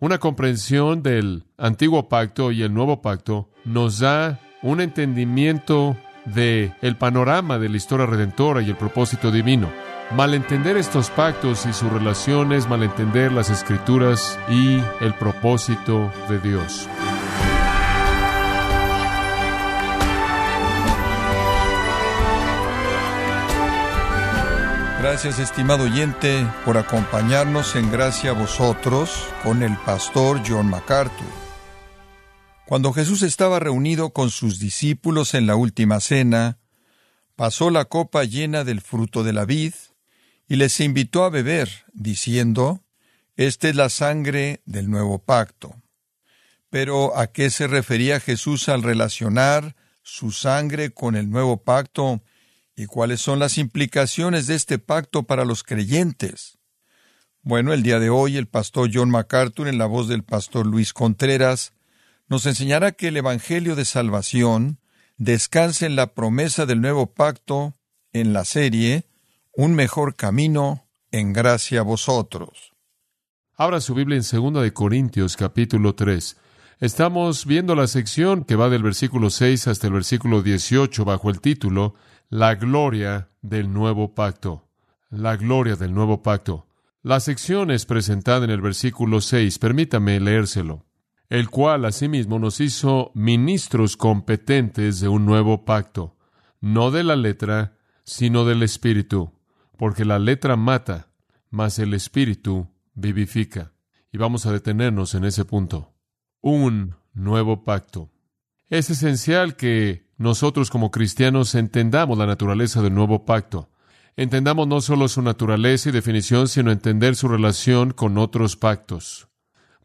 Una comprensión del antiguo pacto y el nuevo pacto nos da un entendimiento de el panorama de la historia redentora y el propósito divino. Malentender estos pactos y sus relaciones, malentender las escrituras y el propósito de Dios. Gracias, estimado oyente, por acompañarnos en Gracia a vosotros con el pastor John MacArthur. Cuando Jesús estaba reunido con sus discípulos en la última cena, pasó la copa llena del fruto de la vid y les invitó a beber, diciendo, Esta es la sangre del nuevo pacto. Pero ¿a qué se refería Jesús al relacionar su sangre con el nuevo pacto ¿Y cuáles son las implicaciones de este pacto para los creyentes? Bueno, el día de hoy el pastor John MacArthur, en la voz del pastor Luis Contreras, nos enseñará que el Evangelio de Salvación descansa en la promesa del nuevo pacto en la serie Un mejor camino en gracia a vosotros. Abra su Biblia en 2 de Corintios capítulo 3. Estamos viendo la sección que va del versículo 6 hasta el versículo 18 bajo el título la gloria del nuevo pacto. La gloria del nuevo pacto. La sección es presentada en el versículo 6, permítame leérselo, el cual asimismo nos hizo ministros competentes de un nuevo pacto, no de la letra, sino del espíritu, porque la letra mata, mas el espíritu vivifica. Y vamos a detenernos en ese punto. Un nuevo pacto. Es esencial que nosotros como cristianos entendamos la naturaleza del nuevo pacto. Entendamos no solo su naturaleza y definición, sino entender su relación con otros pactos,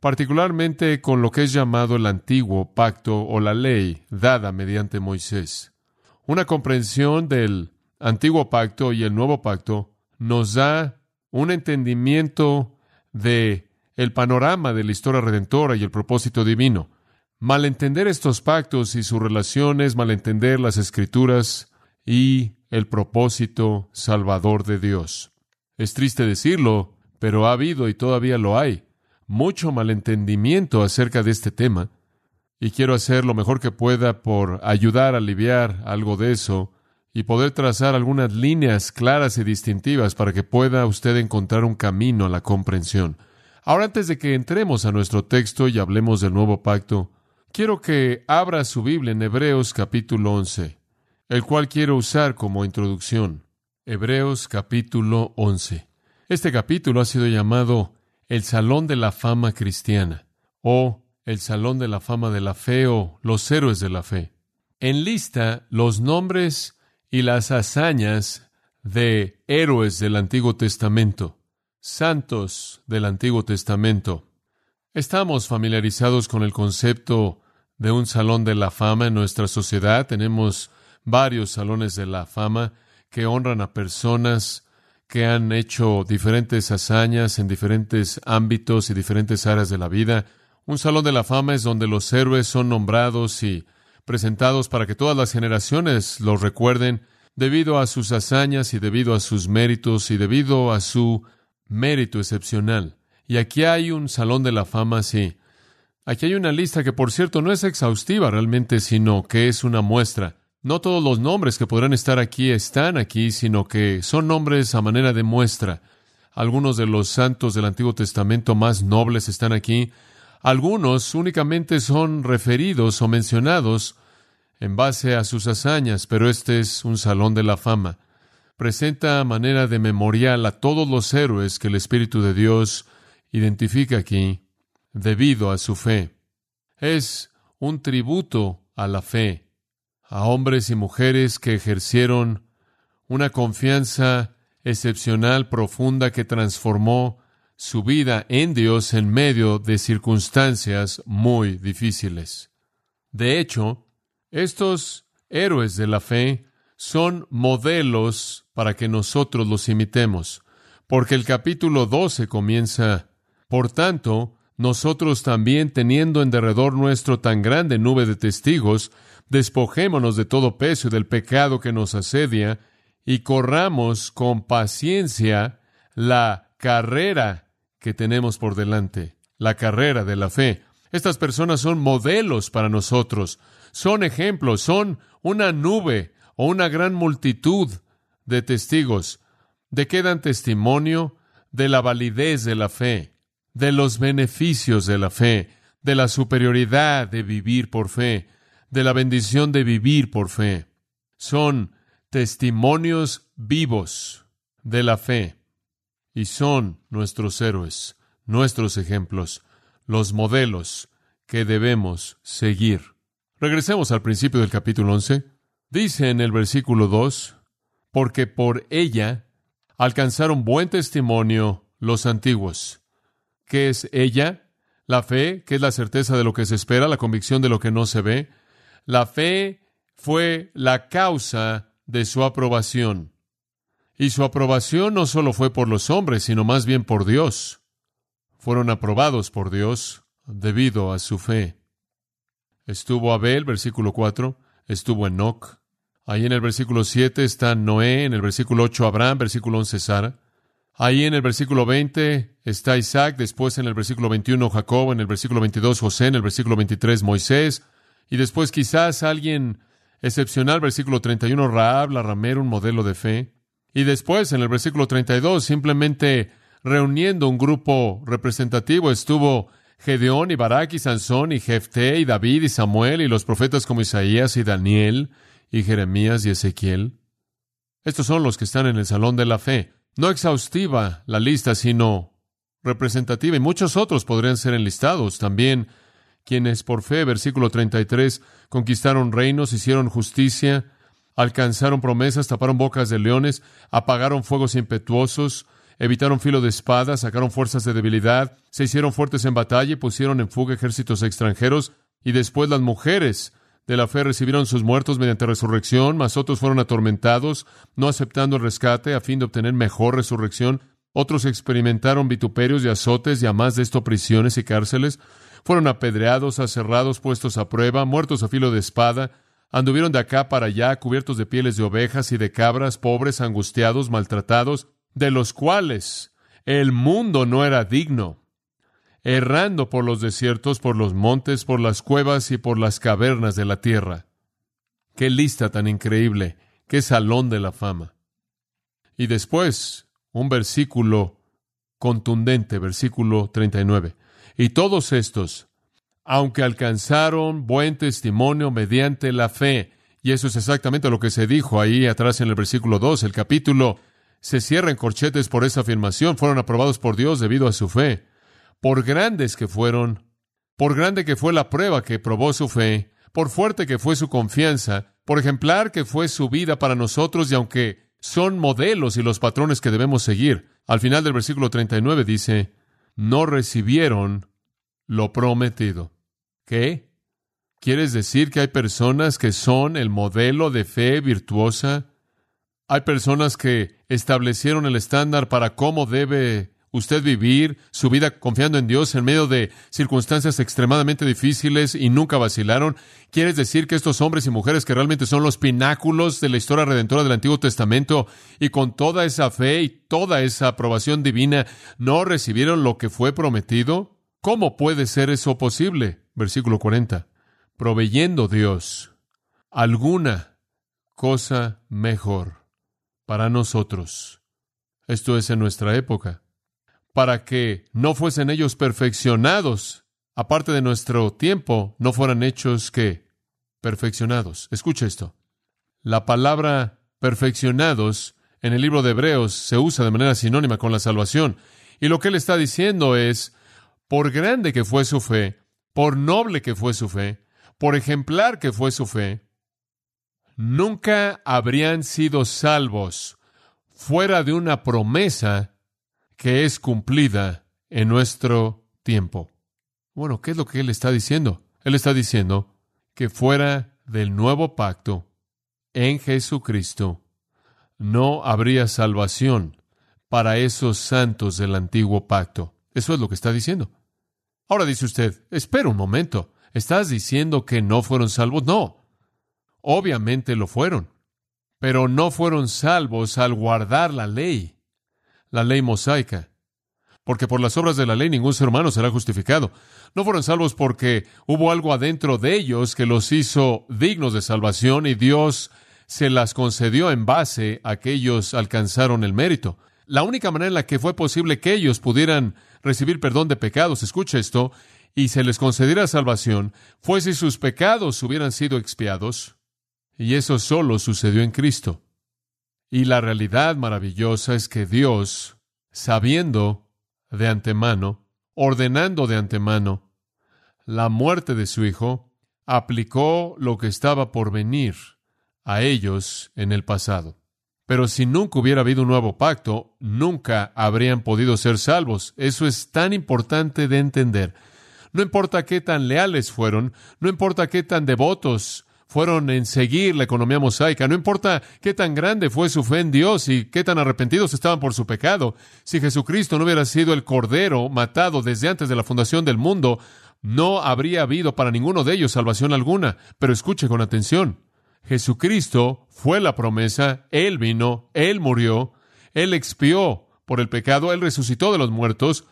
particularmente con lo que es llamado el antiguo pacto o la ley dada mediante Moisés. Una comprensión del antiguo pacto y el nuevo pacto nos da un entendimiento de el panorama de la historia redentora y el propósito divino. Malentender estos pactos y sus relaciones, malentender las escrituras y el propósito salvador de Dios. Es triste decirlo, pero ha habido y todavía lo hay mucho malentendimiento acerca de este tema, y quiero hacer lo mejor que pueda por ayudar a aliviar algo de eso y poder trazar algunas líneas claras y distintivas para que pueda usted encontrar un camino a la comprensión. Ahora, antes de que entremos a nuestro texto y hablemos del nuevo pacto, Quiero que abra su Biblia en Hebreos capítulo 11, el cual quiero usar como introducción. Hebreos capítulo 11. Este capítulo ha sido llamado el Salón de la Fama Cristiana o el Salón de la Fama de la Fe o los héroes de la fe. Enlista los nombres y las hazañas de héroes del Antiguo Testamento, santos del Antiguo Testamento. Estamos familiarizados con el concepto de un salón de la fama en nuestra sociedad. Tenemos varios salones de la fama que honran a personas que han hecho diferentes hazañas en diferentes ámbitos y diferentes áreas de la vida. Un salón de la fama es donde los héroes son nombrados y presentados para que todas las generaciones los recuerden debido a sus hazañas y debido a sus méritos y debido a su mérito excepcional. Y aquí hay un salón de la fama así. Aquí hay una lista que, por cierto, no es exhaustiva realmente, sino que es una muestra. No todos los nombres que podrán estar aquí están aquí, sino que son nombres a manera de muestra. Algunos de los santos del Antiguo Testamento más nobles están aquí. Algunos únicamente son referidos o mencionados en base a sus hazañas, pero este es un salón de la fama. Presenta a manera de memorial a todos los héroes que el Espíritu de Dios identifica aquí debido a su fe. Es un tributo a la fe, a hombres y mujeres que ejercieron una confianza excepcional, profunda, que transformó su vida en Dios en medio de circunstancias muy difíciles. De hecho, estos héroes de la fe son modelos para que nosotros los imitemos, porque el capítulo 12 comienza, por tanto, nosotros también, teniendo en derredor nuestro tan grande nube de testigos, despojémonos de todo peso y del pecado que nos asedia, y corramos con paciencia la carrera que tenemos por delante. la carrera de la fe. Estas personas son modelos para nosotros, son ejemplos, son una nube o una gran multitud de testigos de que dan testimonio de la validez de la fe, de los beneficios de la fe, de la superioridad de vivir por fe, de la bendición de vivir por fe. Son testimonios vivos de la fe y son nuestros héroes, nuestros ejemplos, los modelos que debemos seguir. Regresemos al principio del capítulo 11. Dice en el versículo 2, porque por ella alcanzaron buen testimonio los antiguos. ¿Qué es ella? La fe, que es la certeza de lo que se espera, la convicción de lo que no se ve. La fe fue la causa de su aprobación. Y su aprobación no solo fue por los hombres, sino más bien por Dios. Fueron aprobados por Dios debido a su fe. Estuvo Abel, versículo 4, estuvo Enoch. Ahí en el versículo 7 está Noé, en el versículo 8 Abraham, versículo 11 Sara. Ahí en el versículo 20 está Isaac, después en el versículo 21 Jacob, en el versículo 22 José, en el versículo 23 Moisés, y después quizás alguien excepcional, versículo 31 Raab, la ramera, un modelo de fe. Y después, en el versículo 32, simplemente reuniendo un grupo representativo, estuvo Gedeón y Barak y Sansón y Jefté y David y Samuel y los profetas como Isaías y Daniel y Jeremías y Ezequiel. Estos son los que están en el salón de la fe. No exhaustiva la lista, sino representativa, y muchos otros podrían ser enlistados. También quienes por fe, versículo 33, conquistaron reinos, hicieron justicia, alcanzaron promesas, taparon bocas de leones, apagaron fuegos impetuosos, evitaron filo de espada, sacaron fuerzas de debilidad, se hicieron fuertes en batalla y pusieron en fuga ejércitos extranjeros, y después las mujeres de la fe recibieron sus muertos mediante resurrección, mas otros fueron atormentados, no aceptando el rescate a fin de obtener mejor resurrección. Otros experimentaron vituperios y azotes y a más de esto prisiones y cárceles. Fueron apedreados, aserrados, puestos a prueba, muertos a filo de espada, Anduvieron de acá para allá, cubiertos de pieles de ovejas y de cabras, pobres, angustiados, maltratados, de los cuales el mundo no era digno, errando por los desiertos, por los montes, por las cuevas y por las cavernas de la tierra. Qué lista tan increíble, qué salón de la fama. Y después, un versículo contundente, versículo 39. Y todos estos, aunque alcanzaron buen testimonio mediante la fe. Y eso es exactamente lo que se dijo ahí atrás en el versículo 2. El capítulo se cierra en corchetes por esa afirmación. Fueron aprobados por Dios debido a su fe. Por grandes que fueron, por grande que fue la prueba que probó su fe, por fuerte que fue su confianza, por ejemplar que fue su vida para nosotros y aunque son modelos y los patrones que debemos seguir, al final del versículo 39 dice, no recibieron lo prometido. ¿Qué? ¿Quieres decir que hay personas que son el modelo de fe virtuosa? Hay personas que establecieron el estándar para cómo debe usted vivir su vida confiando en Dios en medio de circunstancias extremadamente difíciles y nunca vacilaron. ¿Quieres decir que estos hombres y mujeres que realmente son los pináculos de la historia redentora del Antiguo Testamento y con toda esa fe y toda esa aprobación divina no recibieron lo que fue prometido? ¿Cómo puede ser eso posible? Versículo 40. Proveyendo Dios alguna cosa mejor para nosotros. Esto es en nuestra época. Para que no fuesen ellos perfeccionados, aparte de nuestro tiempo, no fueran hechos que perfeccionados. Escucha esto. La palabra perfeccionados en el libro de Hebreos se usa de manera sinónima con la salvación. Y lo que él está diciendo es, por grande que fue su fe, por noble que fue su fe, por ejemplar que fue su fe, nunca habrían sido salvos fuera de una promesa que es cumplida en nuestro tiempo. Bueno, ¿qué es lo que él está diciendo? Él está diciendo que fuera del nuevo pacto en Jesucristo no habría salvación para esos santos del antiguo pacto. Eso es lo que está diciendo. Ahora dice usted, espera un momento, ¿estás diciendo que no fueron salvos? No, obviamente lo fueron, pero no fueron salvos al guardar la ley, la ley mosaica. porque por las obras de la ley ningún ser humano será justificado. No fueron salvos porque hubo algo adentro de ellos que los hizo dignos de salvación y Dios se las concedió en base a que ellos alcanzaron el mérito. La única manera en la que fue posible que ellos pudieran recibir perdón de pecados, escucha esto, y se les concediera salvación, fue si sus pecados hubieran sido expiados, y eso solo sucedió en Cristo. Y la realidad maravillosa es que Dios, sabiendo de antemano, ordenando de antemano la muerte de su Hijo, aplicó lo que estaba por venir a ellos en el pasado. Pero si nunca hubiera habido un nuevo pacto, nunca habrían podido ser salvos. Eso es tan importante de entender. No importa qué tan leales fueron, no importa qué tan devotos fueron en seguir la economía mosaica. No importa qué tan grande fue su fe en Dios y qué tan arrepentidos estaban por su pecado. Si Jesucristo no hubiera sido el Cordero matado desde antes de la fundación del mundo, no habría habido para ninguno de ellos salvación alguna. Pero escuche con atención. Jesucristo fue la promesa, Él vino, Él murió, Él expió por el pecado, Él resucitó de los muertos,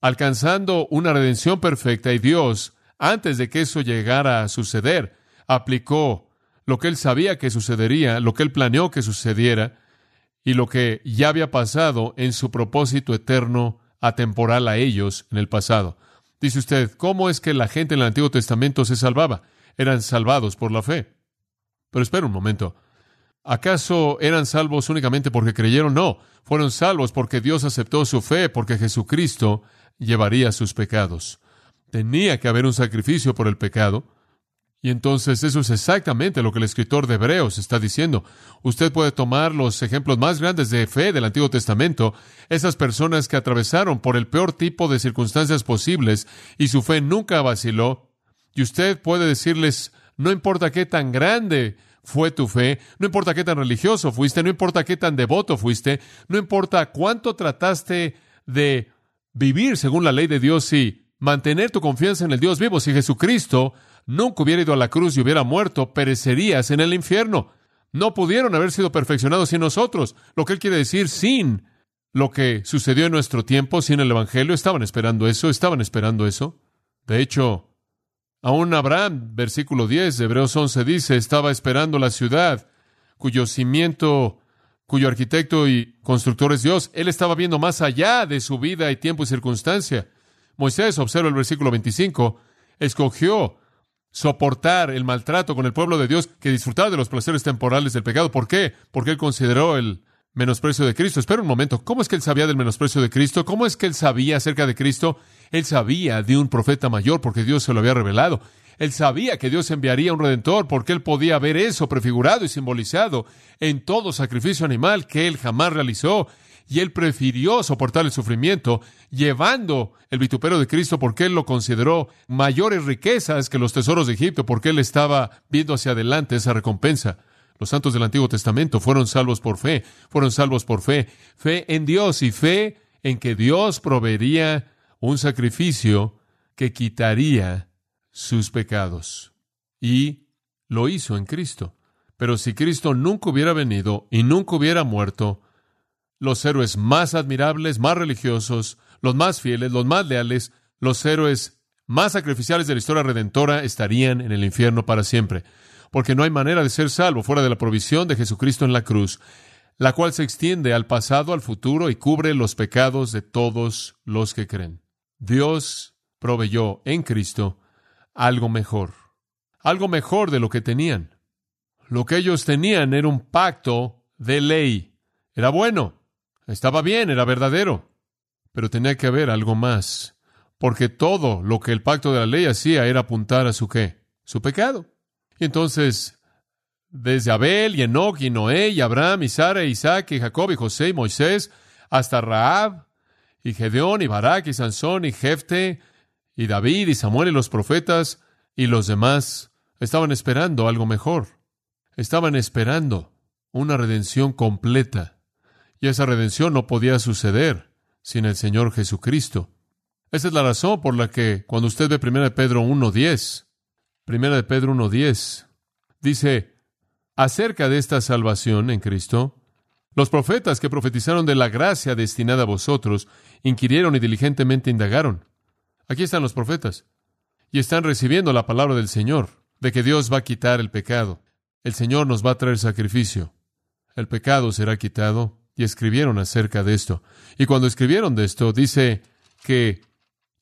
alcanzando una redención perfecta y Dios, antes de que eso llegara a suceder, aplicó lo que él sabía que sucedería, lo que él planeó que sucediera y lo que ya había pasado en su propósito eterno atemporal a ellos en el pasado. Dice usted, ¿cómo es que la gente en el Antiguo Testamento se salvaba? Eran salvados por la fe. Pero espera un momento. ¿Acaso eran salvos únicamente porque creyeron? No, fueron salvos porque Dios aceptó su fe, porque Jesucristo llevaría sus pecados. Tenía que haber un sacrificio por el pecado, y entonces eso es exactamente lo que el escritor de Hebreos está diciendo. Usted puede tomar los ejemplos más grandes de fe del Antiguo Testamento, esas personas que atravesaron por el peor tipo de circunstancias posibles y su fe nunca vaciló, y usted puede decirles, no importa qué tan grande fue tu fe, no importa qué tan religioso fuiste, no importa qué tan devoto fuiste, no importa cuánto trataste de vivir según la ley de Dios y mantener tu confianza en el Dios vivo, si Jesucristo nunca hubiera ido a la cruz y hubiera muerto, perecerías en el infierno. No pudieron haber sido perfeccionados sin nosotros. Lo que él quiere decir, sin lo que sucedió en nuestro tiempo, sin el Evangelio, estaban esperando eso, estaban esperando eso. De hecho, aún Abraham, versículo 10 de Hebreos 11 dice, estaba esperando la ciudad cuyo cimiento, cuyo arquitecto y constructor es Dios. Él estaba viendo más allá de su vida y tiempo y circunstancia. Moisés, observa el versículo 25, escogió soportar el maltrato con el pueblo de Dios que disfrutar de los placeres temporales del pecado. ¿Por qué? Porque él consideró el menosprecio de Cristo. Espera un momento, ¿cómo es que él sabía del menosprecio de Cristo? ¿Cómo es que él sabía acerca de Cristo? Él sabía de un profeta mayor porque Dios se lo había revelado. Él sabía que Dios enviaría un redentor porque él podía ver eso prefigurado y simbolizado en todo sacrificio animal que él jamás realizó y él prefirió soportar el sufrimiento, llevando el vituperio de Cristo porque él lo consideró mayores riquezas que los tesoros de Egipto, porque él estaba viendo hacia adelante esa recompensa. Los santos del Antiguo Testamento fueron salvos por fe, fueron salvos por fe, fe en Dios y fe en que Dios proveería un sacrificio que quitaría sus pecados. Y lo hizo en Cristo. Pero si Cristo nunca hubiera venido y nunca hubiera muerto, los héroes más admirables, más religiosos, los más fieles, los más leales, los héroes más sacrificiales de la historia redentora estarían en el infierno para siempre, porque no hay manera de ser salvo fuera de la provisión de Jesucristo en la cruz, la cual se extiende al pasado, al futuro y cubre los pecados de todos los que creen. Dios proveyó en Cristo algo mejor, algo mejor de lo que tenían. Lo que ellos tenían era un pacto de ley. Era bueno, estaba bien, era verdadero, pero tenía que haber algo más, porque todo lo que el pacto de la ley hacía era apuntar a su qué, su pecado. Y entonces, desde Abel y Enoch y Noé y Abraham y Sara y Isaac y Jacob y José y Moisés, hasta Raab y Gedeón y Barak y Sansón y Jefte y David y Samuel y los profetas y los demás estaban esperando algo mejor. Estaban esperando una redención completa y esa redención no podía suceder sin el Señor Jesucristo. Esa es la razón por la que cuando usted ve 1 de Pedro 1.10, 1 de Pedro 1.10, dice acerca de esta salvación en Cristo, Los profetas que profetizaron de la gracia destinada a vosotros, inquirieron y diligentemente indagaron. Aquí están los profetas. Y están recibiendo la palabra del Señor, de que Dios va a quitar el pecado. El Señor nos va a traer sacrificio. El pecado será quitado. Y escribieron acerca de esto. Y cuando escribieron de esto, dice que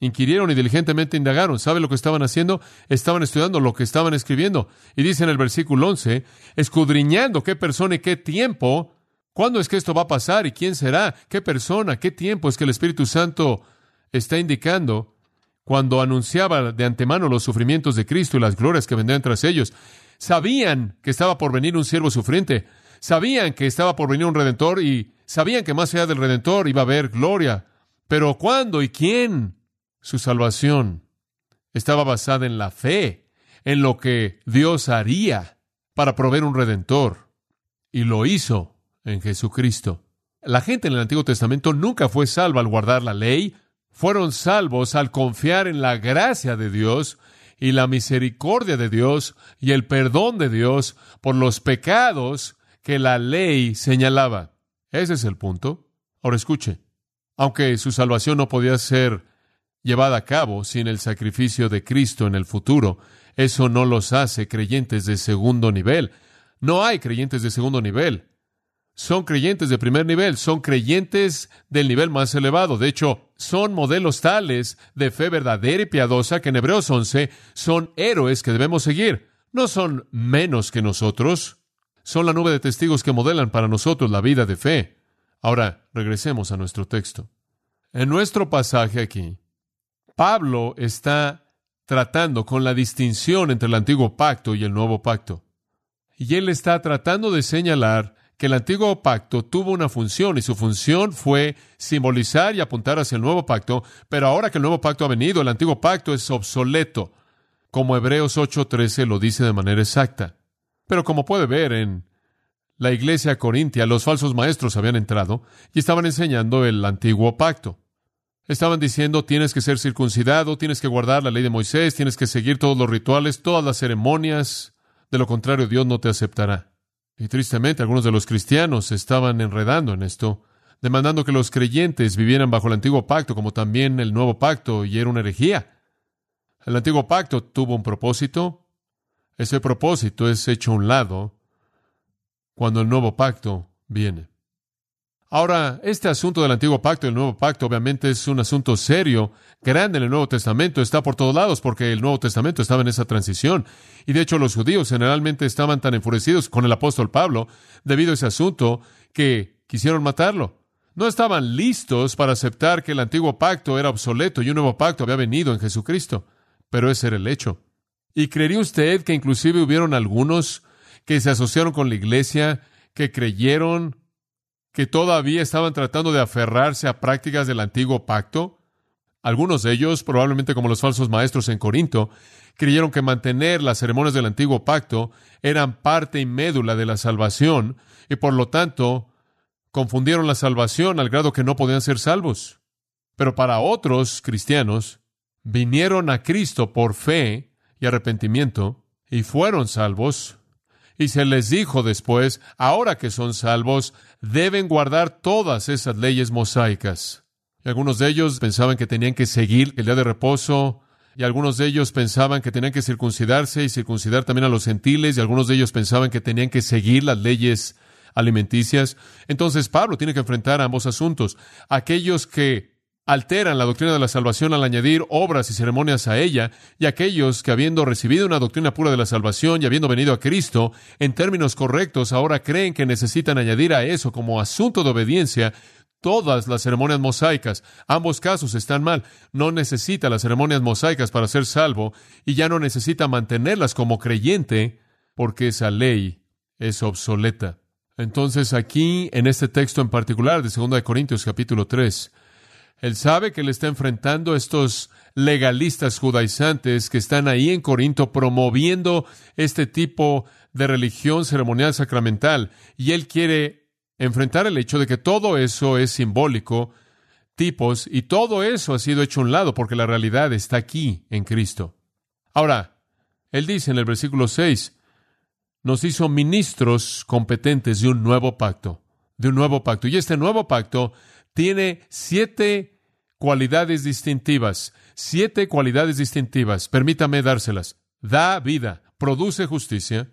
inquirieron y diligentemente indagaron. ¿Sabe lo que estaban haciendo? Estaban estudiando lo que estaban escribiendo. Y dice en el versículo 11, escudriñando qué persona y qué tiempo ¿Cuándo es que esto va a pasar y quién será? ¿Qué persona? ¿Qué tiempo es que el Espíritu Santo está indicando cuando anunciaba de antemano los sufrimientos de Cristo y las glorias que vendrían tras ellos? Sabían que estaba por venir un siervo sufriente, sabían que estaba por venir un redentor y sabían que más allá del redentor iba a haber gloria. Pero ¿cuándo y quién? Su salvación estaba basada en la fe, en lo que Dios haría para proveer un redentor. Y lo hizo en Jesucristo. La gente en el Antiguo Testamento nunca fue salva al guardar la ley, fueron salvos al confiar en la gracia de Dios y la misericordia de Dios y el perdón de Dios por los pecados que la ley señalaba. Ese es el punto. Ahora escuche, aunque su salvación no podía ser llevada a cabo sin el sacrificio de Cristo en el futuro, eso no los hace creyentes de segundo nivel. No hay creyentes de segundo nivel son creyentes de primer nivel, son creyentes del nivel más elevado. De hecho, son modelos tales de fe verdadera y piadosa que en Hebreos 11 son héroes que debemos seguir. No son menos que nosotros, son la nube de testigos que modelan para nosotros la vida de fe. Ahora, regresemos a nuestro texto. En nuestro pasaje aquí, Pablo está tratando con la distinción entre el antiguo pacto y el nuevo pacto. Y él está tratando de señalar que el antiguo pacto tuvo una función y su función fue simbolizar y apuntar hacia el nuevo pacto, pero ahora que el nuevo pacto ha venido, el antiguo pacto es obsoleto, como Hebreos 8:13 lo dice de manera exacta. Pero como puede ver en la iglesia corintia, los falsos maestros habían entrado y estaban enseñando el antiguo pacto. Estaban diciendo, tienes que ser circuncidado, tienes que guardar la ley de Moisés, tienes que seguir todos los rituales, todas las ceremonias, de lo contrario Dios no te aceptará. Y tristemente algunos de los cristianos estaban enredando en esto, demandando que los creyentes vivieran bajo el antiguo pacto como también el nuevo pacto, y era una herejía. El antiguo pacto tuvo un propósito, ese propósito es hecho a un lado cuando el nuevo pacto viene. Ahora, este asunto del antiguo pacto y el nuevo pacto obviamente es un asunto serio, grande en el Nuevo Testamento, está por todos lados porque el Nuevo Testamento estaba en esa transición. Y de hecho los judíos generalmente estaban tan enfurecidos con el apóstol Pablo debido a ese asunto que quisieron matarlo. No estaban listos para aceptar que el antiguo pacto era obsoleto y un nuevo pacto había venido en Jesucristo. Pero ese era el hecho. ¿Y creería usted que inclusive hubieron algunos que se asociaron con la iglesia, que creyeron que todavía estaban tratando de aferrarse a prácticas del antiguo pacto. Algunos de ellos, probablemente como los falsos maestros en Corinto, creyeron que mantener las ceremonias del antiguo pacto eran parte y médula de la salvación y por lo tanto confundieron la salvación al grado que no podían ser salvos. Pero para otros cristianos, vinieron a Cristo por fe y arrepentimiento y fueron salvos y se les dijo después, ahora que son salvos, deben guardar todas esas leyes mosaicas. Y algunos de ellos pensaban que tenían que seguir el día de reposo, y algunos de ellos pensaban que tenían que circuncidarse y circuncidar también a los gentiles, y algunos de ellos pensaban que tenían que seguir las leyes alimenticias. Entonces Pablo tiene que enfrentar ambos asuntos. Aquellos que alteran la doctrina de la salvación al añadir obras y ceremonias a ella, y aquellos que habiendo recibido una doctrina pura de la salvación y habiendo venido a Cristo, en términos correctos, ahora creen que necesitan añadir a eso como asunto de obediencia todas las ceremonias mosaicas. Ambos casos están mal. No necesita las ceremonias mosaicas para ser salvo y ya no necesita mantenerlas como creyente porque esa ley es obsoleta. Entonces aquí, en este texto en particular de 2 Corintios capítulo 3, él sabe que le está enfrentando a estos legalistas judaizantes que están ahí en Corinto promoviendo este tipo de religión ceremonial sacramental. Y él quiere enfrentar el hecho de que todo eso es simbólico, tipos, y todo eso ha sido hecho a un lado porque la realidad está aquí en Cristo. Ahora, él dice en el versículo 6, nos hizo ministros competentes de un nuevo pacto de un nuevo pacto. Y este nuevo pacto tiene siete cualidades distintivas. Siete cualidades distintivas. Permítame dárselas. Da vida, produce justicia,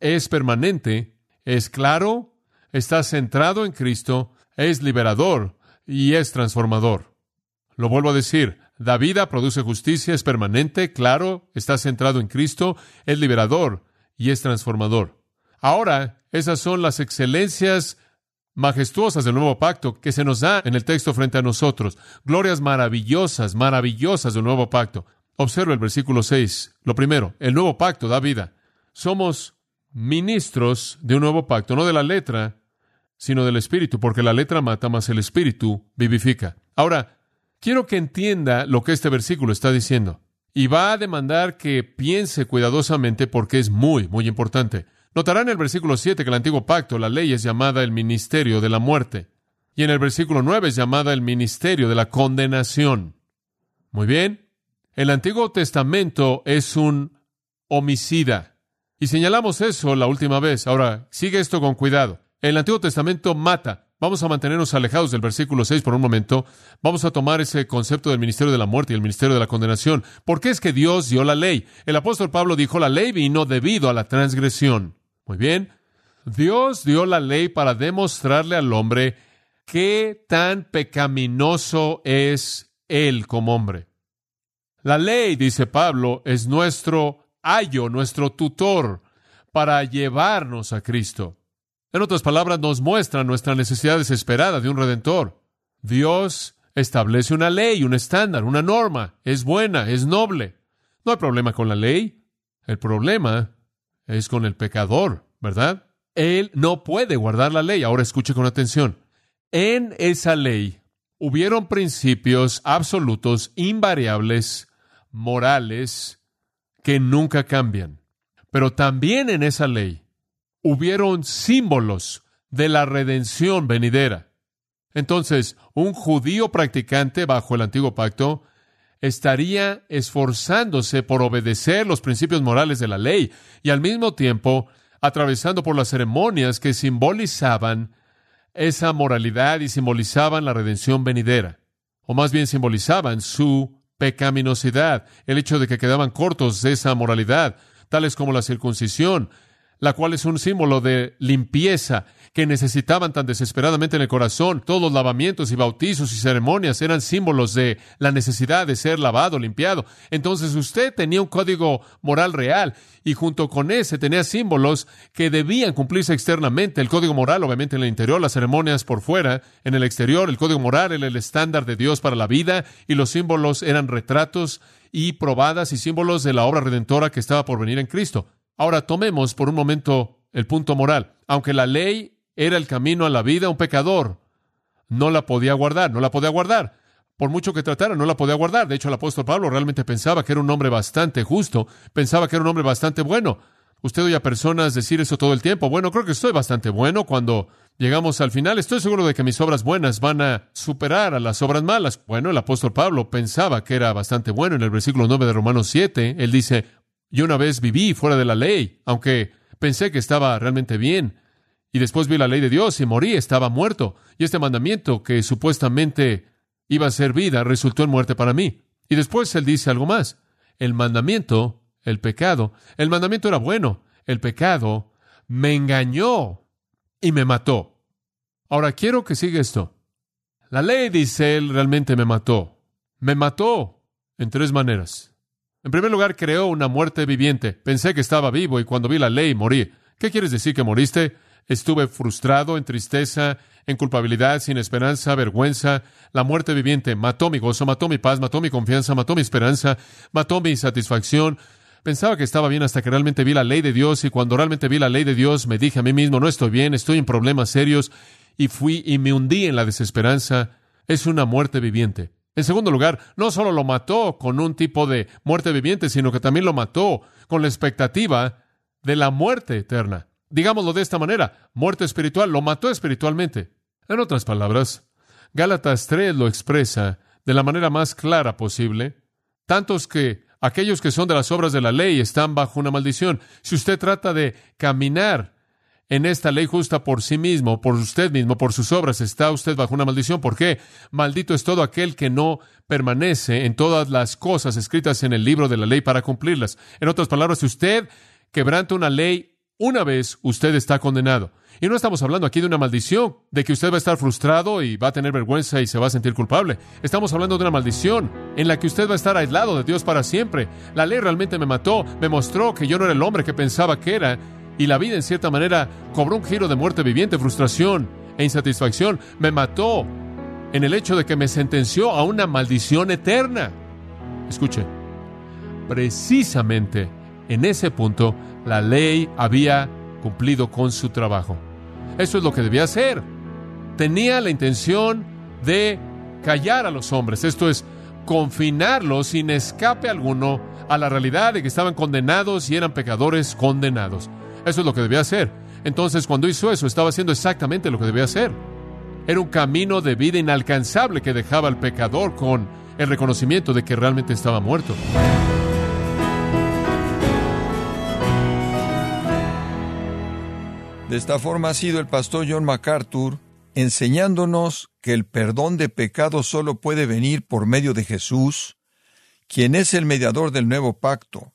es permanente, es claro, está centrado en Cristo, es liberador y es transformador. Lo vuelvo a decir, da vida, produce justicia, es permanente, claro, está centrado en Cristo, es liberador y es transformador. Ahora, esas son las excelencias majestuosas del nuevo pacto que se nos da en el texto frente a nosotros. Glorias maravillosas, maravillosas del nuevo pacto. Observa el versículo 6. Lo primero, el nuevo pacto da vida. Somos ministros de un nuevo pacto, no de la letra, sino del Espíritu, porque la letra mata, más el Espíritu vivifica. Ahora, quiero que entienda lo que este versículo está diciendo. Y va a demandar que piense cuidadosamente porque es muy, muy importante. Notará en el versículo 7 que el antiguo pacto, la ley, es llamada el ministerio de la muerte. Y en el versículo 9 es llamada el ministerio de la condenación. Muy bien. El Antiguo Testamento es un homicida. Y señalamos eso la última vez. Ahora, sigue esto con cuidado. El Antiguo Testamento mata. Vamos a mantenernos alejados del versículo 6 por un momento. Vamos a tomar ese concepto del ministerio de la muerte y el ministerio de la condenación. ¿Por qué es que Dios dio la ley? El apóstol Pablo dijo, la ley vino debido a la transgresión. Muy bien. Dios dio la ley para demostrarle al hombre qué tan pecaminoso es él como hombre. La ley, dice Pablo, es nuestro ayo, nuestro tutor para llevarnos a Cristo. En otras palabras, nos muestra nuestra necesidad desesperada de un redentor. Dios establece una ley, un estándar, una norma. Es buena, es noble. No hay problema con la ley. El problema es con el pecador, ¿verdad? Él no puede guardar la ley. Ahora escuche con atención. En esa ley hubieron principios absolutos, invariables, morales, que nunca cambian. Pero también en esa ley hubieron símbolos de la redención venidera. Entonces, un judío practicante bajo el antiguo pacto estaría esforzándose por obedecer los principios morales de la ley y al mismo tiempo atravesando por las ceremonias que simbolizaban esa moralidad y simbolizaban la redención venidera, o más bien simbolizaban su pecaminosidad, el hecho de que quedaban cortos de esa moralidad, tales como la circuncisión, la cual es un símbolo de limpieza que necesitaban tan desesperadamente en el corazón. Todos los lavamientos y bautizos y ceremonias eran símbolos de la necesidad de ser lavado, limpiado. Entonces usted tenía un código moral real y junto con ese tenía símbolos que debían cumplirse externamente. El código moral, obviamente, en el interior, las ceremonias por fuera, en el exterior, el código moral era el estándar de Dios para la vida y los símbolos eran retratos y probadas y símbolos de la obra redentora que estaba por venir en Cristo. Ahora tomemos por un momento el punto moral. Aunque la ley era el camino a la vida, un pecador no la podía guardar, no la podía guardar. Por mucho que tratara, no la podía guardar. De hecho, el apóstol Pablo realmente pensaba que era un hombre bastante justo, pensaba que era un hombre bastante bueno. Usted oye a personas decir eso todo el tiempo. Bueno, creo que estoy bastante bueno cuando llegamos al final. Estoy seguro de que mis obras buenas van a superar a las obras malas. Bueno, el apóstol Pablo pensaba que era bastante bueno. En el versículo 9 de Romanos 7, él dice, yo una vez viví fuera de la ley, aunque pensé que estaba realmente bien. Y después vi la ley de Dios y morí, estaba muerto. Y este mandamiento que supuestamente iba a ser vida resultó en muerte para mí. Y después él dice algo más. El mandamiento, el pecado, el mandamiento era bueno. El pecado me engañó y me mató. Ahora quiero que siga esto. La ley, dice él, realmente me mató. Me mató en tres maneras. En primer lugar, creó una muerte viviente. Pensé que estaba vivo y cuando vi la ley morí. ¿Qué quieres decir que moriste? Estuve frustrado, en tristeza, en culpabilidad, sin esperanza, vergüenza. La muerte viviente mató mi gozo, mató mi paz, mató mi confianza, mató mi esperanza, mató mi satisfacción. Pensaba que estaba bien hasta que realmente vi la ley de Dios y cuando realmente vi la ley de Dios me dije a mí mismo, no estoy bien, estoy en problemas serios y fui y me hundí en la desesperanza. Es una muerte viviente. En segundo lugar, no solo lo mató con un tipo de muerte viviente, sino que también lo mató con la expectativa de la muerte eterna. Digámoslo de esta manera, muerte espiritual, lo mató espiritualmente. En otras palabras, Gálatas 3 lo expresa de la manera más clara posible, tantos que aquellos que son de las obras de la ley están bajo una maldición. Si usted trata de caminar en esta ley justa por sí mismo, por usted mismo, por sus obras, está usted bajo una maldición. ¿Por qué? Maldito es todo aquel que no permanece en todas las cosas escritas en el libro de la ley para cumplirlas. En otras palabras, si usted quebranta una ley una vez, usted está condenado. Y no estamos hablando aquí de una maldición, de que usted va a estar frustrado y va a tener vergüenza y se va a sentir culpable. Estamos hablando de una maldición en la que usted va a estar aislado de Dios para siempre. La ley realmente me mató, me mostró que yo no era el hombre que pensaba que era, y la vida en cierta manera cobró un giro de muerte viviente, frustración e insatisfacción. Me mató en el hecho de que me sentenció a una maldición eterna. Escuche, precisamente en ese punto la ley había cumplido con su trabajo. Eso es lo que debía hacer. Tenía la intención de callar a los hombres, esto es, confinarlos sin escape alguno a la realidad de que estaban condenados y eran pecadores condenados. Eso es lo que debía hacer. Entonces, cuando hizo eso, estaba haciendo exactamente lo que debía hacer. Era un camino de vida inalcanzable que dejaba al pecador con el reconocimiento de que realmente estaba muerto. De esta forma ha sido el pastor John MacArthur enseñándonos que el perdón de pecados solo puede venir por medio de Jesús, quien es el mediador del nuevo pacto.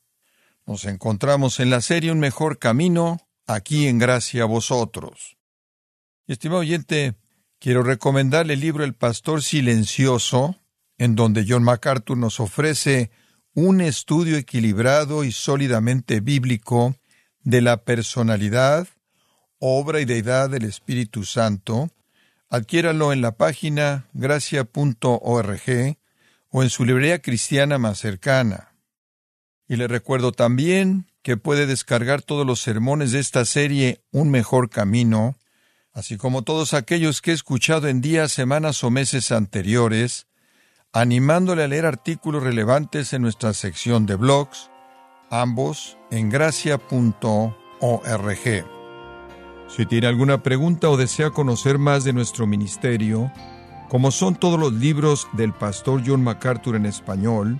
Nos encontramos en la serie Un mejor camino, aquí en gracia a vosotros. Estimado oyente, quiero recomendarle el libro El Pastor Silencioso, en donde John MacArthur nos ofrece un estudio equilibrado y sólidamente bíblico de la personalidad, obra y deidad del Espíritu Santo, adquiéralo en la página gracia.org o en su librería cristiana más cercana. Y le recuerdo también que puede descargar todos los sermones de esta serie Un mejor camino, así como todos aquellos que he escuchado en días, semanas o meses anteriores, animándole a leer artículos relevantes en nuestra sección de blogs, ambos en gracia.org. Si tiene alguna pregunta o desea conocer más de nuestro ministerio, como son todos los libros del pastor John MacArthur en español,